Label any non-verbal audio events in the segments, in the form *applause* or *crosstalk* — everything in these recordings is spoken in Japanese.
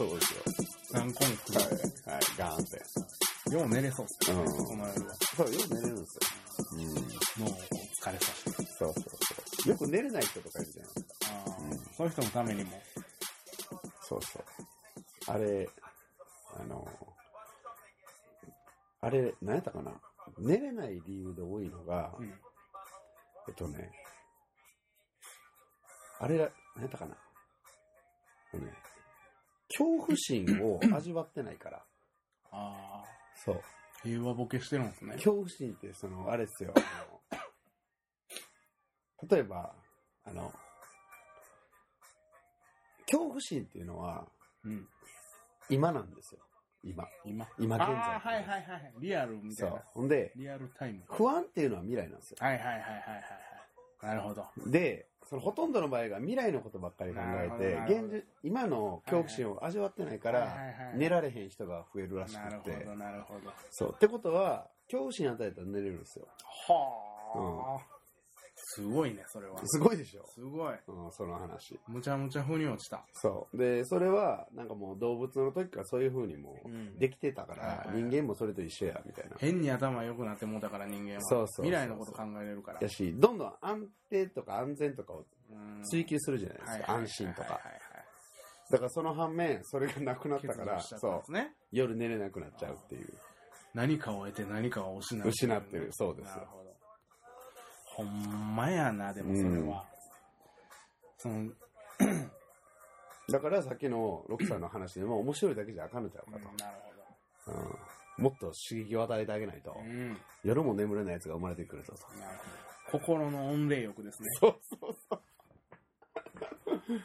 そうですよ。何個も来は。はい。ガーンって。よう寝れそうっすね。うんこの夜は。そう、よく寝れるんですよ。うん。脳を疲れさせて。そうそうそう。よく寝れない人とかいるじゃないですか。ああ、うんそういう人のためにも。そうそう。あれ、あの、あれ、何やったかな寝れない理由で多いのが、うん。えっとね、あれが、何やったかな、えっとね、恐怖心を *clears throat* 味わってないから。ああ、そう。平和ボケしてるんですね。恐怖心って、その、あれですよ。あの例えば、あの、恐怖心っていうのは、うん。今なんですよ。今。今。今現在ああ、はいはいはい。リアルみたそ。いうな。ほんで、リアルタイム。不安っていうのは未来なんですよ。はいはいはいはいはいはい。なるほど。で、そのほとんどの場合が未来のことばっかり考えて、現実、今の恐怖心を味わってないから寝られへん人が増えるらしなるくてほど、。なるほど。そう。ってことは、恐怖心与えたら寝れるんですよ。はあ、すごいね、それは。すごいでしょ。すごい。うん、その話。むちゃむちゃ腑に落ちた。そう。で、それは、なんかもう動物の時からそういう風にもうんできてたから、はいはい人間もそれと一緒や、みたいな。変に頭良くなってもうたから人間は。そうそうそう未来のこと考えれるから。やし、どんどん安定とか安全とかをうん追求するじゃないですか。安心とか。だからその反面、それがなくなったから、そうね。夜寝れなくなっちゃうっていう。何かを得て何かを失う。失ってるそうですなるほど。ほんまやな、でもそれは。その、だからさっきのロックさんの話でも面白いだけじゃあかんのちゃうかうんなるほと。うんもっと刺激を与えてあげないとど。う、ん。夜も眠れない奴が生まれてくるぞと。なるほど。心の温冷浴ですね。そうそうそう。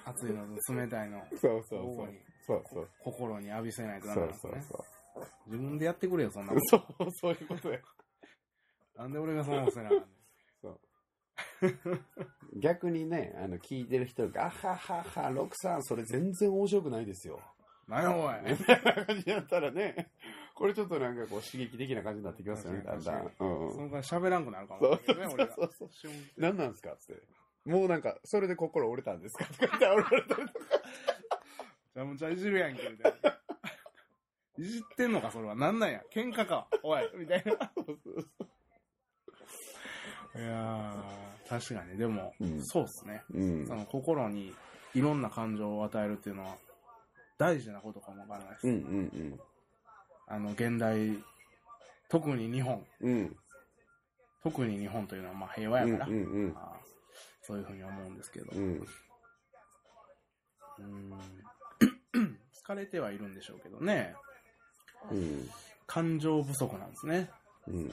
熱いのと冷たいの。そうそうそう。そうそう。心に浴びせないとダそうメなんですね。そうそう。自分でやってくれよ、そんなこそう、そういうことや。と。なんで俺がそんなことせなあ。*laughs* 逆にね、あの、聞いてる人が、あははは、ロさん、それ全然面白くないですよ。なんやおい。みたいな感じやったらね、これちょっとなんかこう刺激的な感じになってきますよね、だんだん。うんうん。そのから喋らんくなるかもね、俺が。そうそうシュン何なんですかって。もうなんか、それで心折れたんですか？とか言って折られたりとか。じゃあむちゃいじるやんけ、みたいな。*laughs* いじってんのか、それは。なんなんや。喧嘩か。おい。みたいな。いやー、確かに。でも、うんそうっすね。うんそ。の心にいろんな感情を与えるっていうのは大事なことかもわからないです。うんうんあの、現代、特に日本、うん。うん。特に日本というのはまあ平和うんやから、うんうん。まあそういうふうに思うんですけど、うん。うーん *clears throat* 疲れてはいるんでしょうけどね、うん。感情不足なんですね。うん。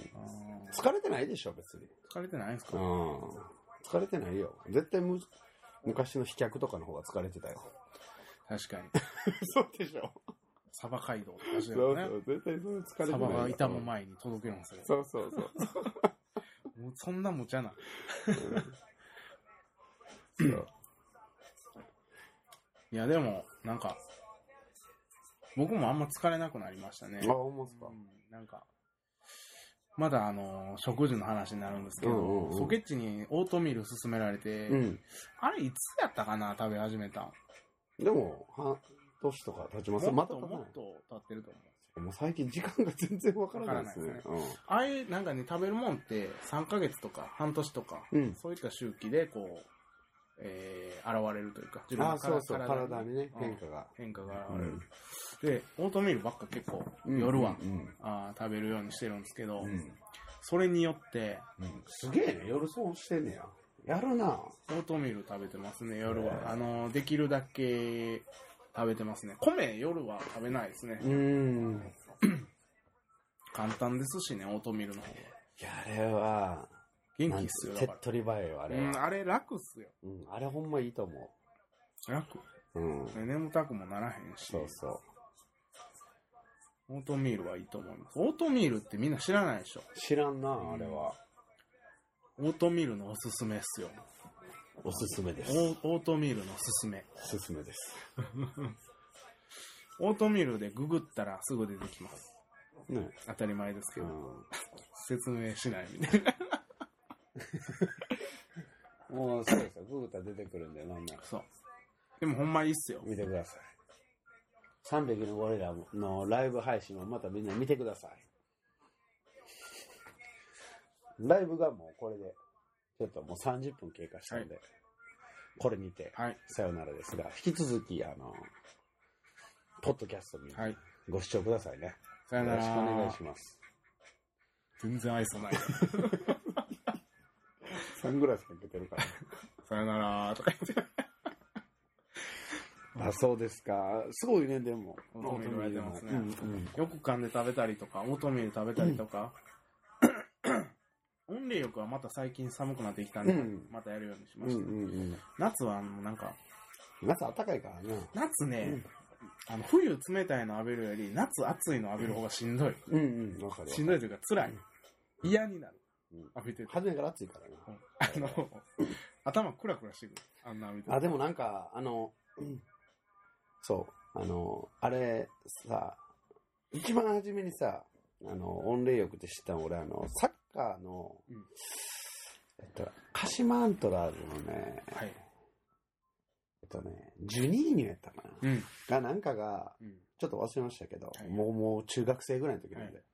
疲れてないでしょ、別に。疲れてないんですか？うん。疲れてないよ。絶対む、昔の飛脚とかの方が疲れてたよ。確かに。*laughs* そうでしょ。サバ街道とかしてそう。そう。絶対それ疲れてサない。バが傷む前に届けるんですよ。そうそうそう。もうそんな無茶な。そういや、でも、なんか、僕もあんま疲れなくなりましたね。あ、ほんまっすか。うんなんか、まだあの、食事の話になるんですけど、うんうんうんソケッチにオートミール勧められて、うん。あれいつやったかな、食べ始めたん？でも、半年とか経ちますもっとまた経たないもっと経ってると思う。もう最近時間が全然わからないですね。ああいうなんかね、食べるもんって3ヶ月とか半年とか、うん。うん。そういった周期でこう、えー、現れるというか、自あ、のそうそう、体体にね、うん変化が。変化がう現れる。ん。で、オートミールばっか結構、夜は、うん。あー食べるようにしてるんですけど、うん。それによって、うんすげえね、夜そうしてんねや。やるなオートミール食べてますね、夜は。あの、できるだけ食べてますね。米、夜は食べないですねう。ん。*clears throat* 簡単ですしね、オートミールの方が。いや、あれは、元気っすよ、手っ取り早いよ、あら。れうん、は。あれ楽っすよ。うん、あれほんまいいと思楽。う。うん。ね眠たくもならへんし、そうそう。オートミールはいいと思います。オートミールってみんな知らないでしょ。知らんな、あれは。オートミールのおすすめっすよ。おすすめです。オーオートミールのおすすめ。おすすめです。*laughs* オートミールでググったらすぐ出てきます。ね。当たり前ですけど、うん。*laughs* 説明しないみたいな。*laughs* もう、そうですよ。グータ出てくるんで、なんなら。そう。でもほんまいいっすよ。見てください。3匹のゴリラのライブ配信をまたみんな見てください。ライブがもうこれで、ちょっともう30分経過したので、これにて、はい。さよならですが、引き続き、あの、ポッドキャストにはい。ご視聴くださいね。さよなら。よろしくお願いします。全然愛想ない。サングラスかけてるから。*laughs* さよならとか言って。*laughs* あ、そうですか。すごいね、でも。オートミールうんうんよく噛んで食べたりとか、オートミール食べたりとか。温冷浴はまた最近寒くなってきたんで、うんまたやるようにしまうんうした。んうん。夏はあのなんか、夏暖かいからね。夏ね、うんあの冬冷たいの浴びるより、夏暑いの浴びる方がしんどい。うんうん、わかるわ。しんどいというか辛い。嫌になる。うん浴びてて。初めから暑いからね。あの、*laughs* 頭クラクラしてくる。あんな浴びててあ、でもなんか、あの、うんそう、あの、あれさ、一番初めにさ、あの、温冷浴って知ったの俺、あの、サッカーの、うんえっと、鹿島アントラーズのね、はい。えっとね、ジュニーニョやったかな。うん。が、なんかが、うん。ちょっと忘れましたけど、はいもう、もう中学生ぐらいの時なんで。はい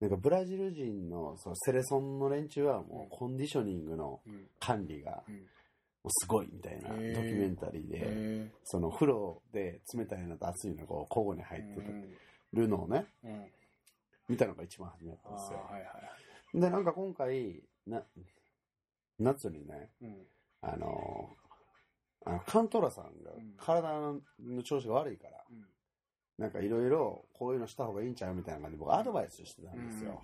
なんかブラジル人のそのセレソンの連中はもうコンディショニングのうん。管理がうん。もうすごいみたいなドキュメンタリーで、えその風呂で冷たいのと熱いのがこう交互に入ーってうんるのをね、うん。見たのが一番初めだったあんですよ。で、なんか今回、な、夏にね、うん。あのーあのカントラさんがうん体の調子が悪いから、うん。なんかいろいろこういうのした方がいいんちゃうみたいな感じで僕アドバイスしてたんですよ。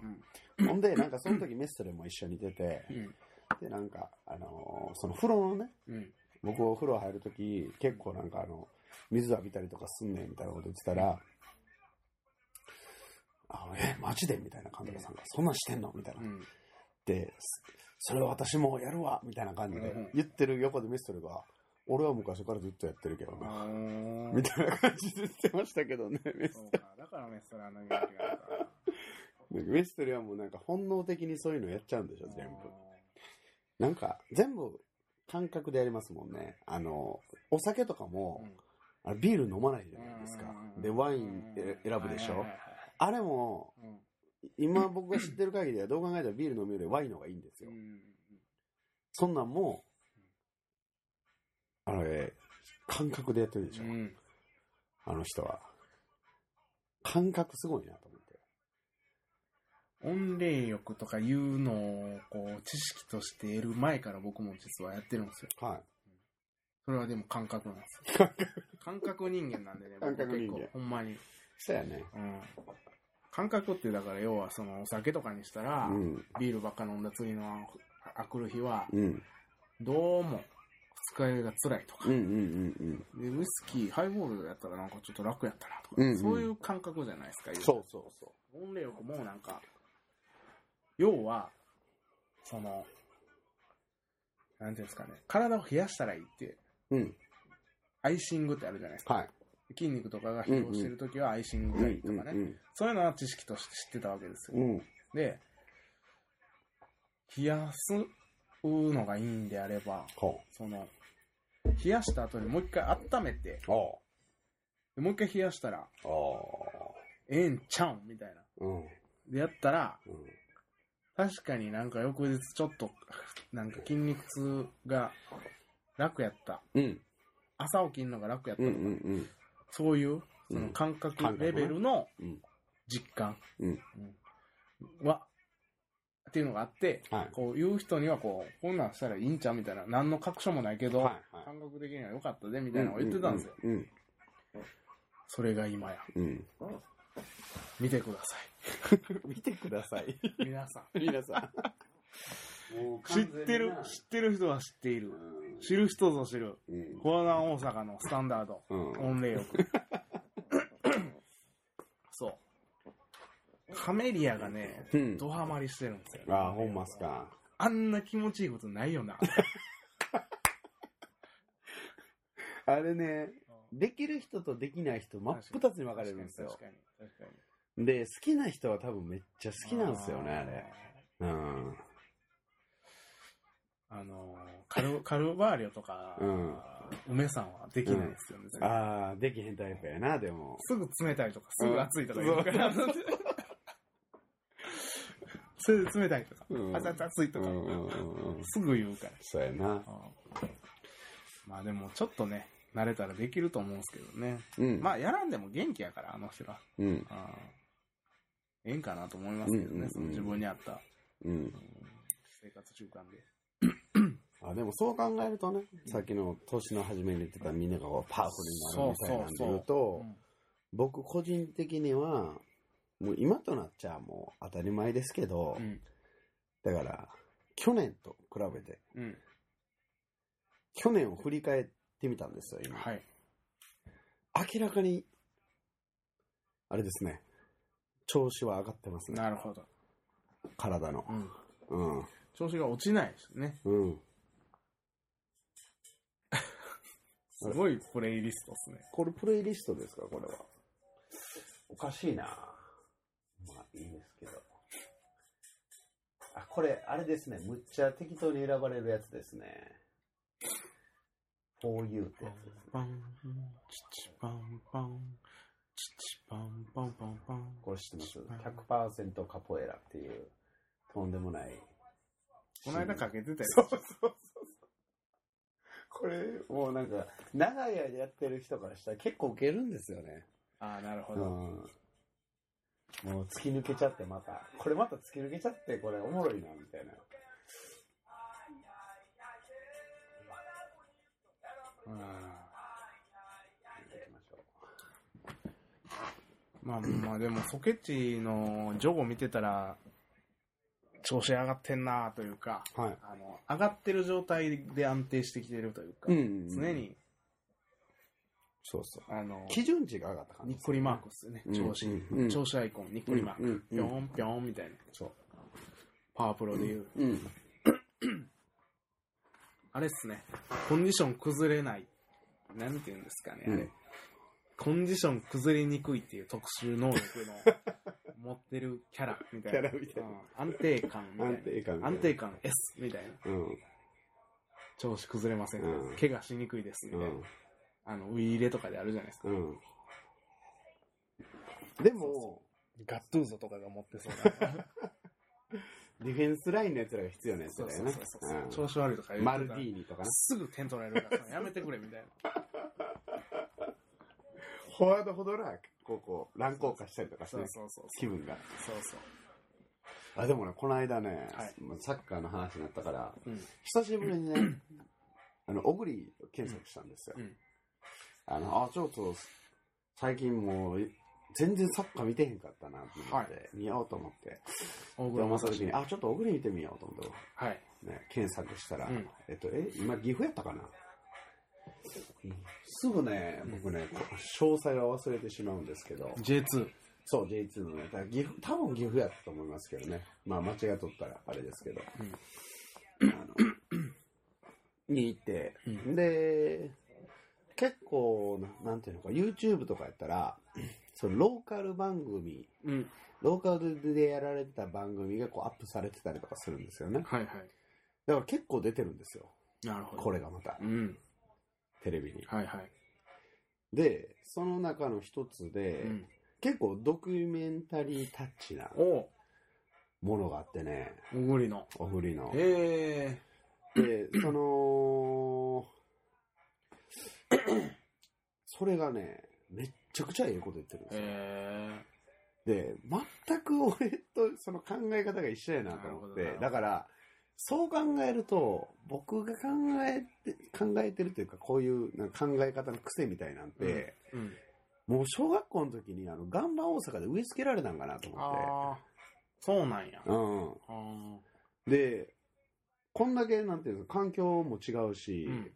うん。ほんで、なんかその時メストレも一緒に出て、うん。で、なんか、あのーその風呂のね、うん。僕お風呂入るとき、結構なんかあの、水浴びたりとかすんねんみたいなこと言ってたら、あえ、マジで？みたいな監督さんが、そんなんしてんの？みたいな。うん。で、それは私もやるわみたいな感じでうん言ってる横でミストルが、俺は昔からずっとやってるけどな。みたいな感じで言ってましたけどね、メスそうか。だからメストラーの元気があるから。メストルはもうなんか本能的にそういうのやっちゃうんでしょ、全部。なんか、全部感覚でやりますもんね。あの、お酒とかも、あれビール飲まないじゃないですか。で、ワインえ選ぶでしょ。あれも、うん今僕が知ってる限りではどう考えたらビール飲むよりワインの方がいいんですよ。うんそんなんも、あの、えー感覚でやってるでしょ。うんあの人は。感覚すごいなと思って。温冷浴とかいうのをこう知識として得る前から僕も実はやってるんですよ。はい。それはでも感覚なんですよ。感覚人間なんでね、僕結構ほんまに。そうやね。うん。感覚ってだから要はそのお酒とかにしたら、うん。ビールばっか飲んだ次のあくる日は、うん。どうも二日酔いが辛いとかうん。うん。うん。で、ウイスキー、ハイボールやったらなんかちょっと楽やったなとか、うんうんそういう感覚じゃないですか、そうそうそ温冷浴もなんか、要は、その、なんていうんですかね、体を冷やしたらいいって、う。うん。アイシングってあるじゃないですか。はい。筋肉とかが疲労してるときはアイシングがいいとかね、うん。そういうのは知識として知ってたわけですよ。うん。で、冷やすのがいいんであれば、ほその、冷やした後にもう一回温めて、もう一回冷やしたら、ええんちゃうんみたいな。う。うん。でやったら、うん。確かになんか翌日ちょっと、なんか筋肉痛が楽やった。うん。朝起きるのが楽やったうん。とか、うん。そういう、うんその感覚レベルのうん実感、うんうんは、っていうのがあって、はい。こういう人にはこう、こんなんしたらいいんちゃうみたいな、何の確証もないけど、はいはい感覚的には良かったで、みたいなのを言ってたんですよ。うん。それが今や。うん。見てくださ *laughs* 見てください。い。皆さん。皆さん。知ってる、知ってる人は知っている。うん知る人ぞ知る。うん。コアナ大阪のスタンダード。うん。温冷浴。*laughs* そう。カメリアがね、うん。ドハマりしてるんですよ。ああ、ほんまっすか。あんな気持ちいいことないよな。*laughs* あれね、できる人とできない人、真っ二つに分かれるんですよ確。かに、確かに。で、好きな人は多分めっちゃ好きなんですよね、あーれ。うん。あの、カル、カルバーリョとか、うん梅さんはできないですよね。全然ああ、できへんタイプやな、でも。すぐ冷たいとか、すぐ熱いとか言うから。すぐ冷たいとか、うん熱々熱いとか。すぐ言うから。そうやな。まあでも、ちょっとね、慣れたらできると思うんですけどね。うん。まあ、やらんでも元気やから、あの人ら。うん。ええんかなと思いますけどね、自分に合ったうん。生活習慣で。あ、でもそう考えるとね、さっきの年の初めに言ってたみんながパワフルになるみたいなんで言うと、僕個人的には、もう今となっちゃもう当たり前ですけど、うん。だから、去年と比べて、うん。去年を振り返ってみたんですよ、今。はい。明らかに、あれですね、調子は上がってますね、なるほど。体のう。ん。うん。調子が落ちないですね。うん。*laughs* すごいプレイリストですね。これプレイリストですか、これは。おかしいなまあいいですけど。あ、これ、あれですね。むっちゃ適当に選ばれるやつですね。For You ってやつですね。パン、チチパンパン、チチパンパンパンパン。これ知ってます ?100% カポエラっていう、とんでもない。この間かけてたよ。そうそうそう。これ、もうなんか、長い間やってる人からしたら結構ウケるんですよね。ああ、なるほうん。ど。もう突き抜けちゃってまた。これまた突き抜けちゃって、これおもろいな、みたいな。うん行きましょまあまあでも、ソケッチのジョゴ見てたら、調子上がってんなというか、う。はい。あの、上がってる状態で安定してきてるというか、ん常。に、そうそう。あの、基準値が上がった感じにっこりマークっすよね。うん調子、うんうん調子アイコン、にっこりマーク。うんうんぴょんぴょんみたいな。そう。パワープロで言う。うん。あれっすね。コンディション崩れない。なんて言うんですかね、あれ。うんコンディション崩れにくいっていう特殊能力の *laughs* 持ってるキャラみたいな。キャラみたいなうん安定感みたいな。安定感。安定感 S みたいな。うん。調子崩れません、うん怪我しにくいですみたいな。うん。あの、ウィーレとかであるじゃないですか。うん。でも、ガットゥーゾとかが持ってそうな。*laughs* ディフェンスラインのやつらが必要なやつだよね調子悪いとか言うマルディーニとかな。すぐ点取られるからやめてくれみたいな。*laughs* フォワードほどな、こうこう、乱高下したりとかしてそうね、そうそう。気分が。そうそう。あ、でもね、この間ねはい、まあサッカーの話になったから、うん。久しぶりにね、あの、オグリーを検索したんですようん。あの、あ、ちょっと、最近もう、全然サッカー見てへんかったなと思って、は見ようと思って。大で、思った時に、はあ、ちょっとオグリー見てみようと思って、い。ね、検索したら、うんえっと、え、今岐阜やったかな、すぐね、僕ね、こ詳細は忘れてしまうんですけど、J2。そう、J2 のね、だから岐阜、多分岐阜やったと思いますけどね。まあ、間違っとったらあれですけど。あの、に行って、うんで、結構な、なんていうのか、YouTube とかやったら、そのローカル番組、うん。ローカルでやられてた番組がこうアップされてたりとかするんですよね。はいはい。だから結構出てるんですよ。なるほど。これがまたう、ん。テレビに。はいはい。で、その中の一つで、うん。結構ドキュメンタリータッチなおものがあってね、おぐりの。おふりの。へで、その、*clears throat* それがね、めっちゃくちゃええこと言ってるんえ。ですよ。へで、全く俺とその考え方が一緒やなと思ってだから、そう考えると、僕が考えて、考えてるというか、こういうなんか考え方の癖みたいなんて、え。うん。もう小学校の時にあの、ガンバ大阪で植え付けられたんかなと思って。ああ。そうなんや。うん。あで、こんだけ、なんていうの、環境も違うし、うん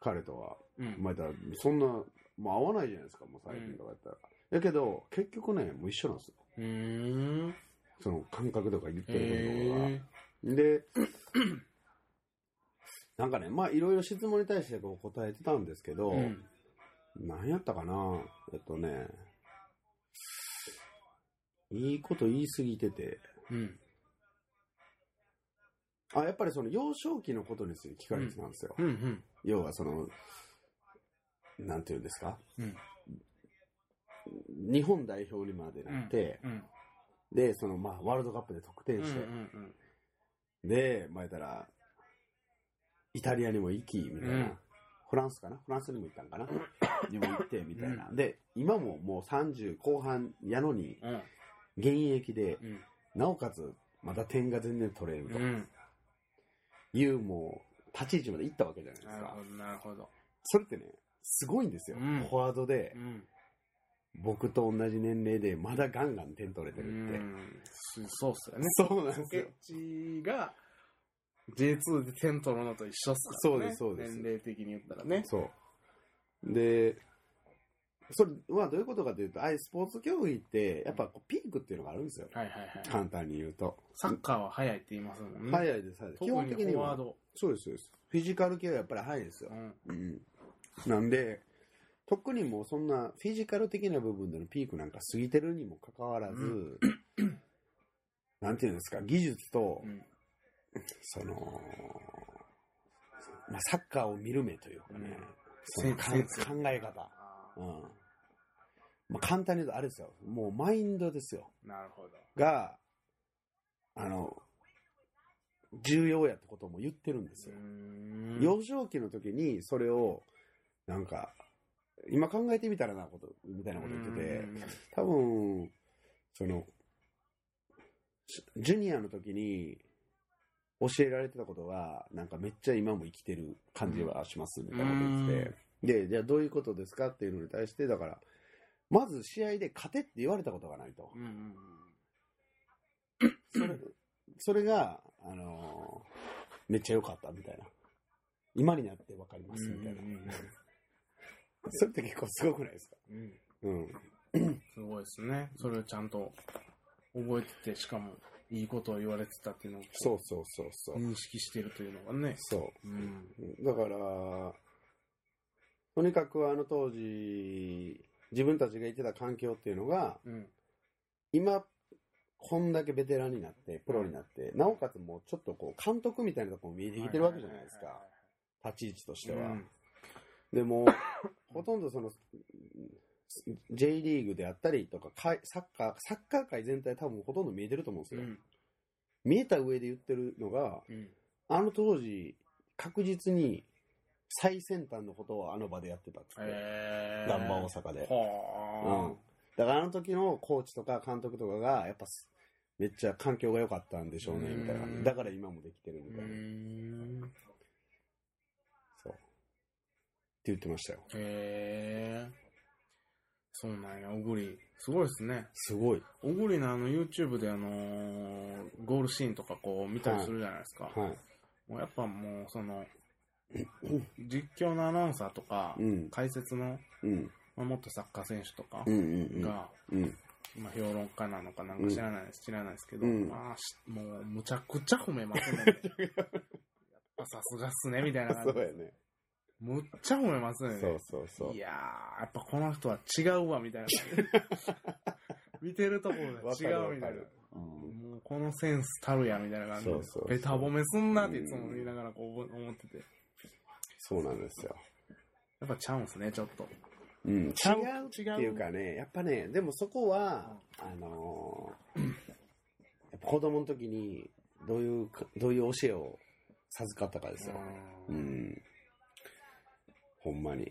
彼とは。ーうん。まあ、だからそんな、もう合わないじゃないですか、もう最近とかやったら。だけど、結局ね、もう一緒なんですよ。うーん。その感覚とか言ってるへことが。え。で、*clears throat* なんかね、まあいろいろ質問に対してこう答えてたんですけど、うん。何やったかなえっとね、いいこと言いすぎてて、うん。あ、やっぱりその幼少期のことについて聞かれてたんですよ。うんうん。要はその、なんていうんですか？うん。日本代表にまでなって、うん。で、その、まあ、ワールドカップで得点うん。うん。して、うん。で、まあ、言ったら、イタリアにも行き、みたいな。うんフランスかな？フランスにも行ったんかな？にも行って、みたいな。で、今ももう30後半やのに、うん。現役で、うん。なおかつ、また点が全然取れるとうん。いう、もう、立ち位置まで行ったわけじゃないですかなるほ。ど、なるほど。それってね、すごいんですよ。うんフォワードでう、ん。僕と同じ年齢で、まだガンガン点取れてうるって。ん。そうっすよね。そうなんですよポケッ。チが J2 で点取るのと一緒っすからね。そうですそうです年齢的に言ったらね。そう。で、それはどういうことかというと、ああいうスポーツ競技って、やっぱピークっていうのがあるんですよ。はいはいはい。簡単に言うと。サッカーは速いって言いますもんね。早いです、早いです。基本的には。フォワード。そうです、そうです。フィジカル系はやっぱり早いですよう。ん。うん。なんで、特にもうそんなフィジカル的な部分でのピークなんか過ぎてるにもかかわらず、うなんていうんですか、技術と、うん。その、まあ、サッカーを見る目というかね、うんそのかセンス考え方。あうん。まあ、簡単に言うとあれですよ。もうマインドですよ。ーなるほど。が、あの、重要やってことも言ってるんですよ。ん幼少期の時にそれを、なんか、今考えてみたらなこと、みたいなこと言ってて、多分、その、しジュニアの時に教えられてたことが、なんかめっちゃ今も生きてる感じはします、みたいなこと言ってて、で、じゃあどういうことですかっていうのに対して、だから、まず試合で勝てって言われたことがないと。それそれが、あのーめっちゃ良かったみたいな。今になって分かりますみたいな。それって結構すごくないですか？うんうん。すごいですね。それをちゃんと覚えてて、しかもいいことを言われてたっていうのをそうそうそうそう。認識してるというのがね。そうん。う。だから、とにかくあの当時、自分たちがいてた環境っていうのが、うん。今、こんだけベテランになって、プロになって、なおかつもうちょっとこう、監督みたいなところも見えてきてるわけじゃないですか。立ち位置としては。うんでも、ほとんどその、J リーグであったりとか、サッカー、サッカー界全体多分ほとんど見えてると思うんですよ。うん。見えた上で言ってるのが、うん。あの当時、確実に最先端のことをあの場でやってたっつって、えガンバ大阪で。はうん。だからあの時のコーチとか監督とかが、やっぱすめっちゃ環境が良かったんでしょうね、みたいなうん。だから今もできてるあ。みたいな。ん。そう。って言ってましたよ。へえ。そうなんや、小栗。すごいですね。すごい。小栗のあの YouTube であのーゴールシーンとかこう見たりするじゃないですか。はい。もうやっぱもうその、実況のアナウンサーとか、うん。解説の、うん。まあ、元サッカー選手とかうんうんうん。が、うん。まあ、評論家なのかなんか知らないです、知らないですけど、うんまあ、しもうむちゃくちゃ褒めますね。*laughs* やっぱさすがっすね、みたいな感じそう。やね。むっちゃ褒めますね。そうそうそうい。やー、やっぱこの人は違うわ、みたいな。*laughs* 見てるところが違うみたいな。うん。もうこのセンスたるや、みたいな感じで。そうそうそうベタ褒めすんなっていつも言いながらこう思ってて。やそうなんですよ。っぱちゃうんすね、ちょっと。うん。違うっていうかね、やっぱね、でもそこは、あのーやっぱ子供の時に、どういうか、どういう教えを授かったかですよ。ううんん。ほんまに。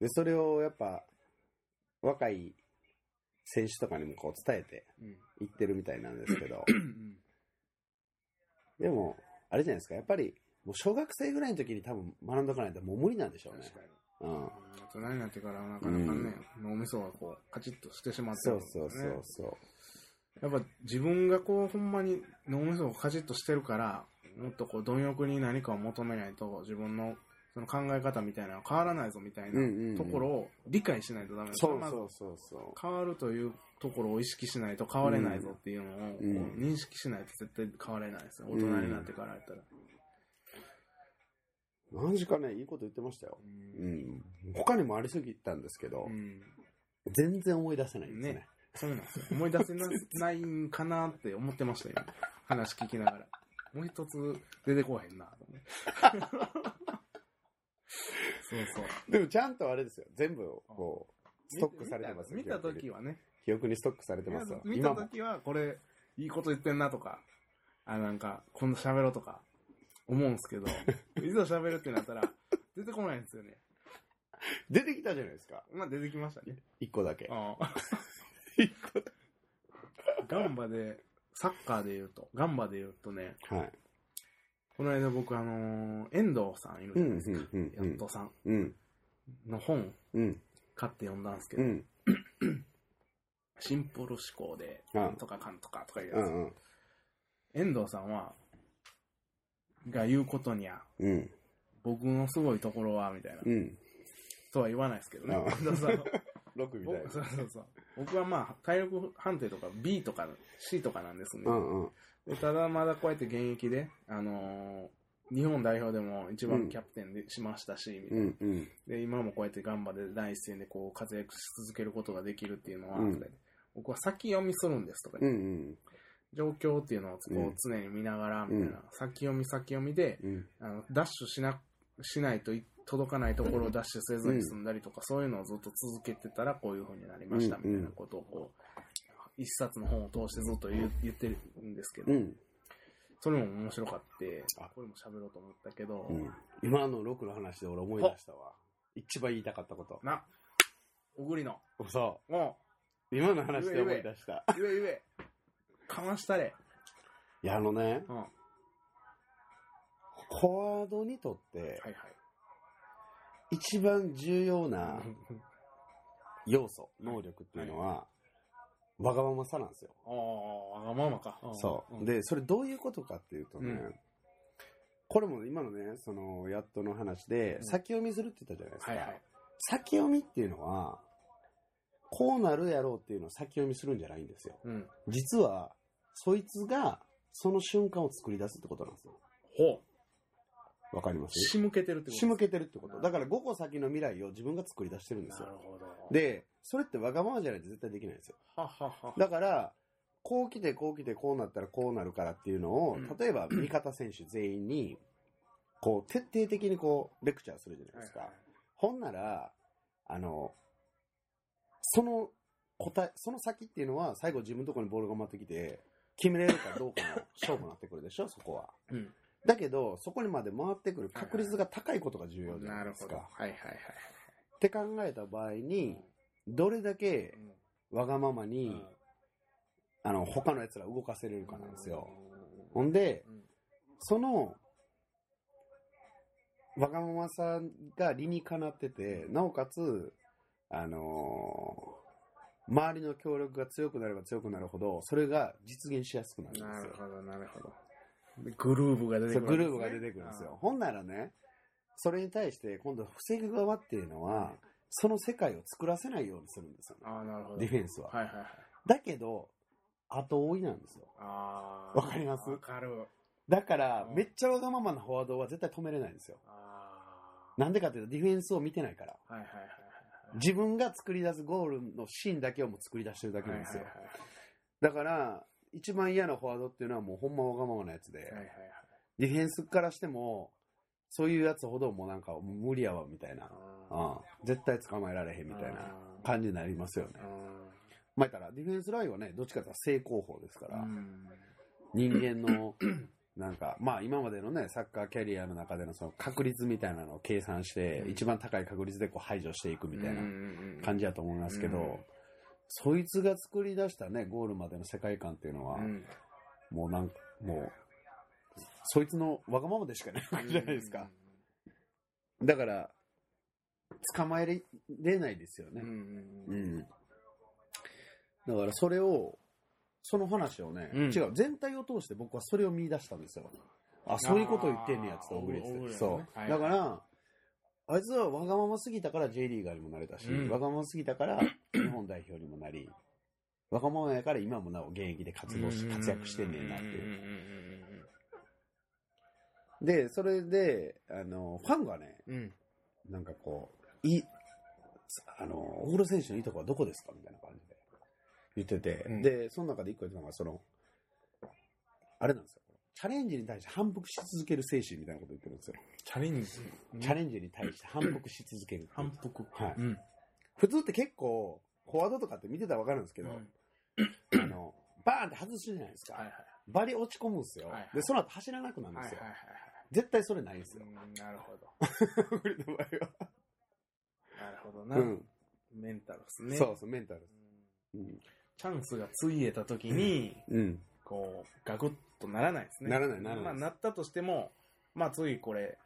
で、それをやっぱ、若い選手とかにもこう伝えてうんいってるみたいなんですけど、うんでも、あれじゃないですか、やっぱり、もう小学生ぐらいの時に多分学んどかないともう無理なんでしょうね。うん。大人になってからなかなかね、脳みそがこう、カチッとしてしまってるそうそうそうそう。やっぱ自分がこう、ほんまに脳みそをカチッとしてるから、もっとこう、貪欲に何かを求めないと、自分のその考え方みたいなのは変わらないぞみたいなところを理解しないとダメですそうそうそうそ変わるというところを意識しないと変われないぞっていうのを認識しないと絶対変われないですよ。大人になってからやったら。う。何時かね、いいこと言ってましたよ。うん。他にもありすぎたんですけど、うん全然思い出せないんですね。ねそうなんですよ。思い出せなないんかなって思ってましたよ。今話聞きながら。もう一つ出てこへんな。*laughs* そうそう。でもちゃんとあれですよ。全部、こう、ストックされてますよ見た時はね。記憶にストックされてますよ。見。た時は、これ、いいこと言ってんなとか、あ、なんか、今度喋ろうとか、思うんですけど、*laughs* いざ喋るってなったら、出てこないんですよね。出てきたじゃないですか。まあ、出てきましたね。一個だけ。あ一個 *laughs* だガンバで、サッカーで言うと、ガンバで言うとね、け。はい。この間僕、あのー遠藤さんいるじゃないですか。うんうんうんやっとさんうん。の本、うん。買って読んだんですけど、うん。シンプル思考で、うんなんとかかんとかとかいうやつ。うん。うん。遠藤さんは、が言うことにゃ、うん。僕のすごいところは、みたいな、うん。とは言わないですけどね。うん遠藤さんは6みたいな僕。そうそうそう僕はまあ、体力判定とか B とか C とかなんですね。うんうん。でただまだこうやって現役で、あのー日本代表でも一番キャプテンでしましたし、みたいなうんうん。で、今もこうやってガンバで第一線でこう活躍し続けることができるっていうのは、うん僕は先読みするんですとかう言って、ん状況っていうのをこうんう常に見ながら、みたいな、先読み先読みで、うん。あのダッシュしな、しないとい届かないところをダッシュせずに済んだりとか、そういうのをずっと続けてたらこういう風になりました、うんみたいなことをこう、一冊の本を通してずっと言う言ってるんですけど、うん。それも面白かってあ、これも喋ろうと思ったけど、うん。今の6の話で俺思い出したわ。一番言いたかったこと。な、小栗の、そもう。今の話で思い出した。う、言え言え、かましたれ。いや、あのね、うん。はいフォワードにとってはい。一番重要な *laughs* 要素、能力っていうのは、わがままさなんですよ。ああ、わがままか。んそう。んで、それどういうことかっていうとね、うんこれも今のね、その、やっとの話で、うん先読みするって言ったじゃないですか。はいはい。先読みっていうのは、こうなるやろうっていうのを先読みするんじゃないんですよ。うん。実は、そいつが、その瞬間を作り出すってことなんですよ。ほう。わかります？仕向けてるってこと仕向けてるってこと。だから5個先の未来を自分が作り出してるんですよ。なるほど。、で、それってわがままじゃないと絶対できないんですよ。ははは。だから、こう来てこう来てこうなったらこうなるからっていうのを、うん例えば *clears throat* 味方選手全員に、こう徹底的にこうレクチャーするじゃないですか。ほんなら、あの、その答え、その先っていうのは最後自分のところにボールが回ってきて、決めれるかどうかの勝負になってくるでしょ、*laughs* そこは。うん。だけど、そこにまで回ってくる確率が高いことが重要じゃなない。ですか。はいはいはい。って考えた場合に、どれだけわがままに、うんあの、他の奴ら動かせれるかなんですよ。うほんで、んその、わがままさが理にかなってて、なおかつ、あのー周りの協力が強くなれば強くなるほど、それが実現しやすくなるんですよ。なるほど、なるほど。でグルーブが出てくる、グルーブが出てくるんですよ。ほんならね、それに対して今度防ぐ側っていうのは、その世界を作らせないようにするんですよね。ああ、なるほど。ディフェンスは。はいはいはい。だけど、後追いなんですよ。ああ。わかります？わかる。だからう、んめっちゃわがままなフォワードは絶対止めれないんですよ。あなんでかっていうと、ディフェンスを見てないから。はいはいはい。自分が作り出すゴールのシーンだけをもう作り出してるだけなんですよ。だから、一番嫌なフォワードっていうのはもうほんまわがままなやつで。ディフェンスからしても、そういうやつほどもうなんか無理やわみたいな。あうん絶対捕まえられへんみたいな感じになりますよね。まあたら、ディフェンスラインはね、どっちかというと正攻法ですから、うん人間の、なんか、まあ今までのね、サッカーキャリアの中でのその確率みたいなのを計算して、うん一番高い確率でこう排除していくみたいな感じじだと思いますけど、うんそいつが作り出したね、ゴールまでの世界観っていうのは、うんもうなんか、もう、そいつのわがままでしかないわけじゃないですか。だから、捕まえれないですよね。うん。だからそれを、その話をね、うん。違う、全体を通して僕はそれを見出したんですよ。あ、そういうことを言ってんねやつと、小栗って。小栗ねそう。はい。だから、あいつはわがまますぎたから J リーガーにもなれたし、うん。わがまますぎたから *clears throat* 日本代表にもなり、わがままやから今もなお現役で活動し、活躍してんねんなっていう。で、それで、あの、ファンがね、うん。なんかこう、い、あの、小黒選手のいいとこはどこですか？みたいな言ってて、うんで、その中で一個言ってたのが、その、あれなんですよ。チャレンジに対して反復し続ける精神みたいなこと言ってるんですよ。チャレンジ？チャレンジに対して反復し続ける。反復。はいうん。普通って結構、フォワードとかって見てたらわかるんですけど、あの、バーンって外すじゃないですか。はいはい。バリ落ち込むんですよ。はいはいで、その後走らなくなるんですよ。はいはいはい絶対それないんですよ。なるほど。*laughs* 俺の場合は。なるほどな。うん。メンタルですね。そうそう、メンタルうん。うん。チャンスがついえた時に、うん。こう、ガクッとならないですね。ならないならないまあ、なったとしても、まあ次これ、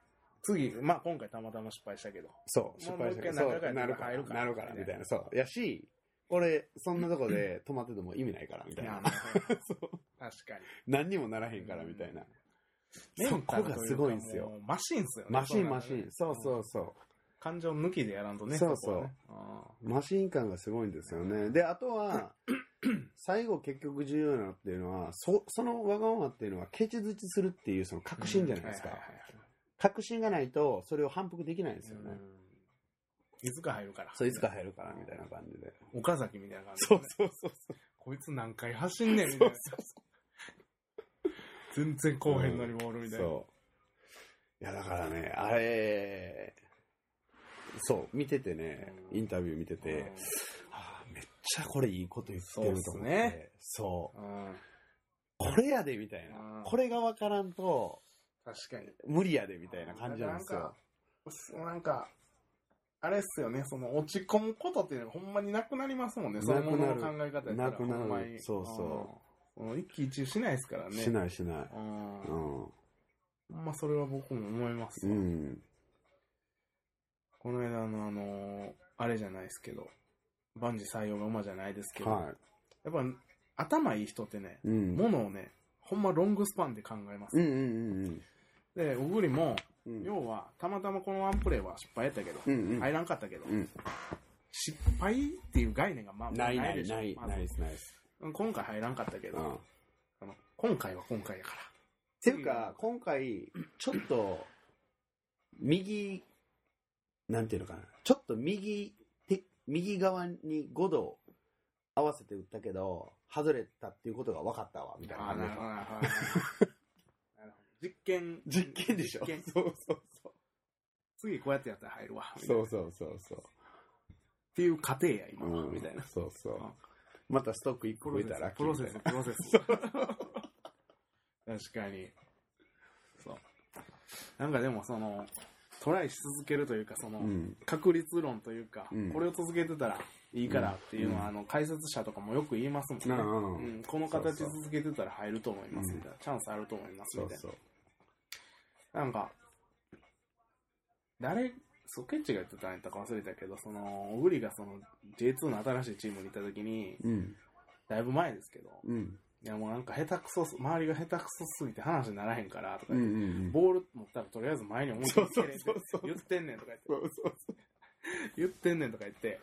次、まあ今回たまたま失敗したけど。そう、失敗したけど、もう一回そう、なるから、入るからなるから、みたいな。そう。やし、俺、そんなとこで止まってても意味ないから、みたいな。*laughs* そう。確かに。何にもならへんから、みたいな。そこがすごいんですよもうマシンっすよね。マシン、マシン。そうそうそ感情抜きでやらんとね。そうそう。マシン感がすごいんですよね。で、あとは、*clears throat* 最後結局重要なのっていうのは、そ、そのわがままっていうのは、ケチづちするっていうそのー確信じゃないですか確信がないと、それを反復できないんですよね。うんいつか入るから。そう、いつか入るから、みたいな感じで。岡崎みたいな感じでそうね。そうそうそう。こいつ何回走んねんみたそいうな。全然こうへんのにボールみたいな。そう。いや、だからね、あれ、そう、見ててね、うんインタビュー見てて、うんあーめっちゃこれいいこと言ってると思って。ねそう。うんこれやで、みたいな。うんこれがわからんと、確かに。無理やで、みたいな感じなんですよ。そうなんか、あれっすよね、その落ち込むことっていうのがほんまになくなりますもんね、そのものの考え方。なくなるそうそう一喜一憂しないですからね。しないしない。うん。うほん。んまそれは僕も思いますわ。うん。この間のあのーあれじゃないですけど、万事採用が馬じゃないですけど、はやっぱ頭いい人ってね、い。うん。ものをね、ほんまロングスパンで考えます。うんうんうんで、小栗も、うん。要は、たまたまこのワンプレーは失敗やったけど、うんうん。入らんかったけど、うん。失敗っていう概念がまあないないでしょない、まずないです、ないです。今回入らんかったけど、うん。あの今回は今回やかっていうか、今回、ちょっと、右、なんていうのかな、ちょっと右手、右側に5度合わせて打ったけど、外れたっていうことが分かったわ、みたいら。な感じであなるほどなるほど実験。実験でしょそうそうそう。次こうやってやったら入るわ。そうそうそうそっていう過程や、今う。んみたいな。そうそううん。またストック1個増えたら、プロセス、プロセス。確かに。そう。なんかでもその、トライし続けるというか、その、うん。確率論というか、うんこれを続けてたらいいからっていうのは、うんあの解説者とかもよく言いますもんね、うんうんこの形続けてたら入ると思いますうんみたいな、チャンスあると思いますみたい。ななんか誰ソケッチが言ってたんやったか忘れたけどその小栗がその J2 の新しいチームにいた時にうん。だいぶ前ですけどうん。いやもうなんか下手くそす周りが下手くそすぎて話にならへんからとかうんうんうん。ボール持ったらとりあえず前に思いっきり蹴れって言ってんねんとか言ってそうそうそう。言ってんねんとか言って、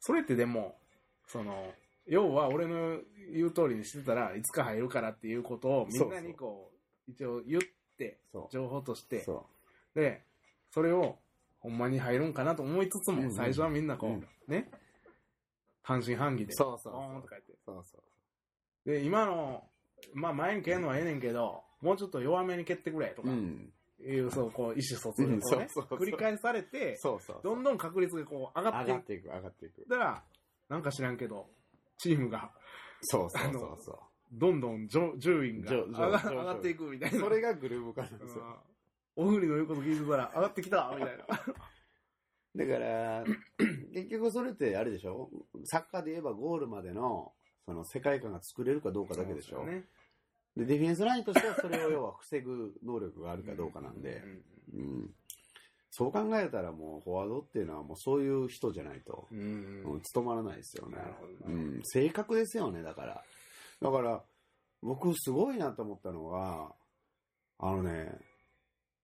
それってでも、その、要は俺の言う通りにしてたらいつか入るからっていうことをみんなにこう、一応言って。情報として、そで、それをほんまに入るんかなと思いつつも、最初はみんなこう、うんね、半信半疑で、そうそうそうボーンとか言って。そうそう。で、今の、まあ前に蹴るのはええねんけど、もうちょっと弱めに蹴ってくれとか、うん。いう、そう、こう、意思疎通うんがこうね、繰り返されて、そうそう。どんどん確率がこう上がっていく上がっていく、上がっていく。だから、なんか知らんけど、チームが、そうそうそうそどんどん上順位が上上が上上がっていくみたいな。う。それがグルーヴ化なんうんですよ。おふりの言うこと聞いてたら上がってきたみたいな。*laughs* だから、結局それってあれでしょ？サッカーで言えばゴールまでの、その世界観が作れるかどうかだけでしょそうすよね。で、ディフェンスラインとしてはそれを要は防ぐ能力があるかどうかなんで、うん。そう考えたらもうフォワードっていうのはもうそういう人じゃないと、うん。うんうん、務まらないですよね。うん。性格ですよね、だから。だから、僕すごいなと思ったのが、あのね、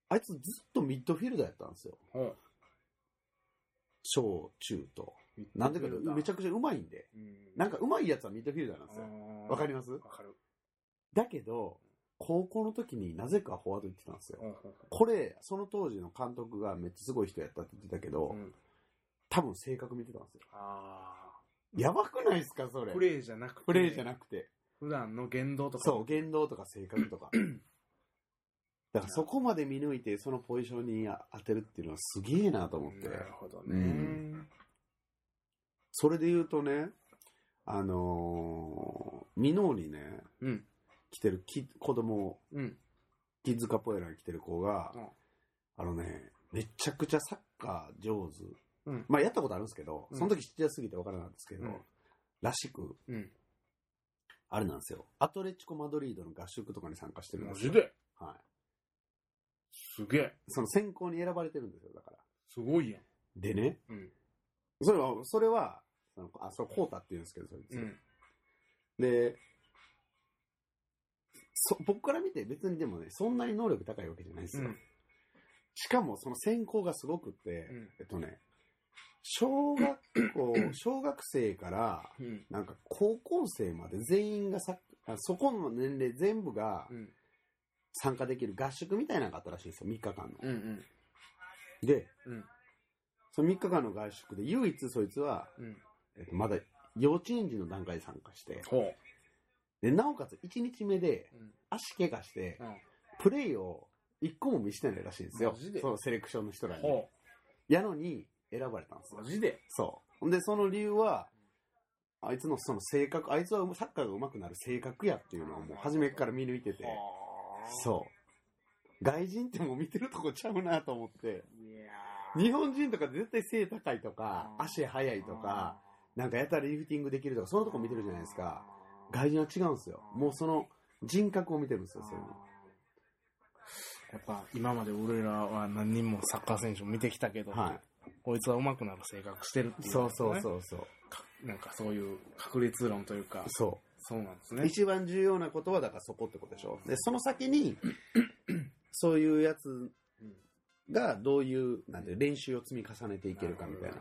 あいつずっとミッドフィルダーやったんですよ。ほ小、中と。うなんでかめちゃくくちゃ上手いんで。うんなんか上手いやつはミッドフィルダーなんですよ。わかります？わかる。だけど、高校の時になぜかフォワード行ってたんですよ。これ、その当時の監督がめっちゃすごい人やったって言ってたけど、多分性格見てたんですよ。あやばくないですか、それ？ープレーじゃなくて、プレーじゃなくて。普段の言動とか。そう、言動とか性格とか。*clears throat* だからそこまで見抜いて、そのポジションに当てるっていうのはすげえなと思って。なるほどね。うんそれで言うとね、あのー、ミノーにね、うん。来てるキ子供、うん。キッズカポエラに来てる子が、うんあのね、めちゃくちゃサッカー上手。うん。まあやったことあるんですけど、うんその時ちっちゃすぎてわからないんですけど、うんらしく、うん。あれなんですよ。アトレチコ・マドリードの合宿とかに参加してるんですよ。で？はい。すげえ。その選考に選ばれてるんですよ、だから。すごいやん。でね、うん。それは、それは、そのあ、それコータって言うんですけど、そいつ。うん。で、そ、僕から見て別にでもね、そんなに能力高いわけじゃないんですよ。うんしかもその選考がすごくって、うんえっとね、小学校、*clears throat* 小学生から、うん。なんか高校生まで全員がさ、あそこの年齢全部がうん。参加できる合宿みたいなのがあったらしいんですよ、3日間の。うん。うん。で、うん。その3日間の合宿で唯一そいつは、うん。えっと、まだ幼稚園児の段階で参加して、ほう。で、なおかつ1日目でうん。足怪我して、うん。プレイを1個も見せてないらしいんですよマジで？そのセレクションの人らに。ほやのに選ばれたんですう。よマ。ジで？そう。で、その理由は、あいつのその性格、あいつはサッカーが上手くなる性格やっていうのをもう初めから見抜いてて、そう。外人ってもう見てるとこちゃうなと思って、日本人とか絶対背高いとか、うん足速いとか、なんかやたらリフティングできるとか、そのとこ見てるじゃないですか。外人は違うんですよ。もうその人格を見てるんですよ、そういうの。やっぱ今まで俺らは何人もサッカー選手も見てきたけど、はい。こいつは上手くなる性格してるっていう、そうそうう。そうそう。なんかそういう確率論というか、そそうなんですう。ね。一番重要なことはだからそこってことでしょ。で、その先に、*clears throat* そういうやつうんがどういう、なんていう練習を積み重ねていけるかみたいな。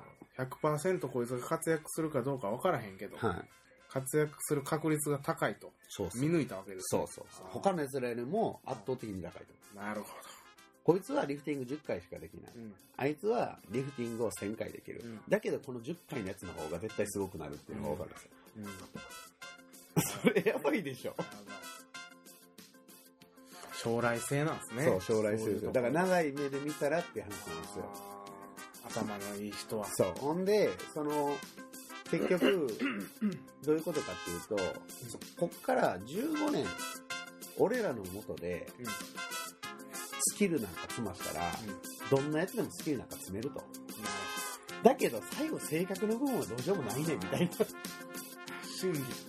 100%こいつが活躍するかどうか分からへんけど、はい。活躍する確率が高いと。見抜いたわけですねそうそう。他の奴らよりも圧倒的に高いと。なるほこいつはリフティング10回しかできない。ど。うん。あいつはリフティングを1000回できる。うんだけどこの10回のやつの方が絶対すごくなるっていうのが分かるんですよ。うん。*laughs* それやばいでしょ。将来性なんですね。そう、将来性ですよ。だからな長い目で見たらって話なんですよ。頭のいい人は。そう。ほんで、その、結局、*clears throat* どういうことかっていうと、こっから15年、俺らの元で、うん。スキルなんか積ましたら、うん。どんなやつでもスキルなんか積めると。だけど、最後性格の部分はどうしようもないねんみたいな。*laughs* 真理。